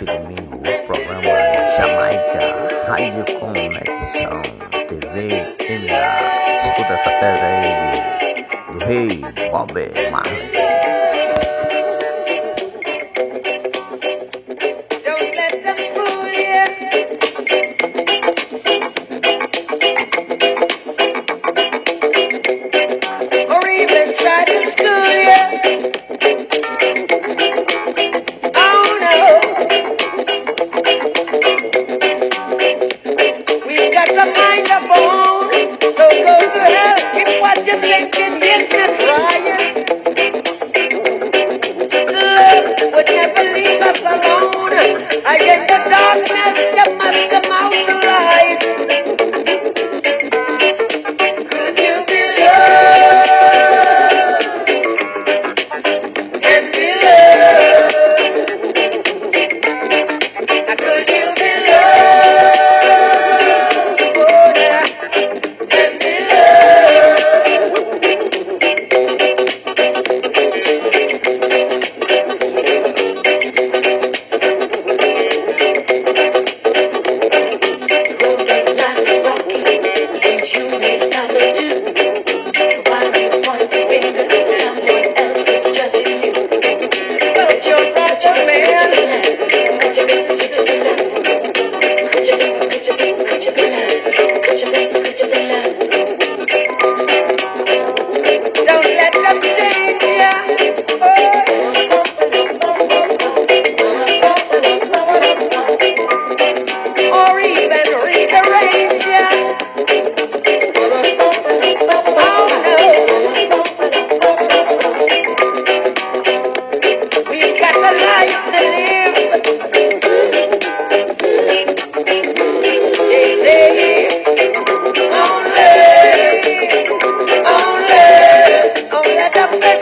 Neste domingo, o programa Jamaica Rádio Conexão TV Emira. Escuta essa pedra aí do rei Bob Marley. That's a the of So go to hell what you're thinking not right. Love would never leave us alone. I step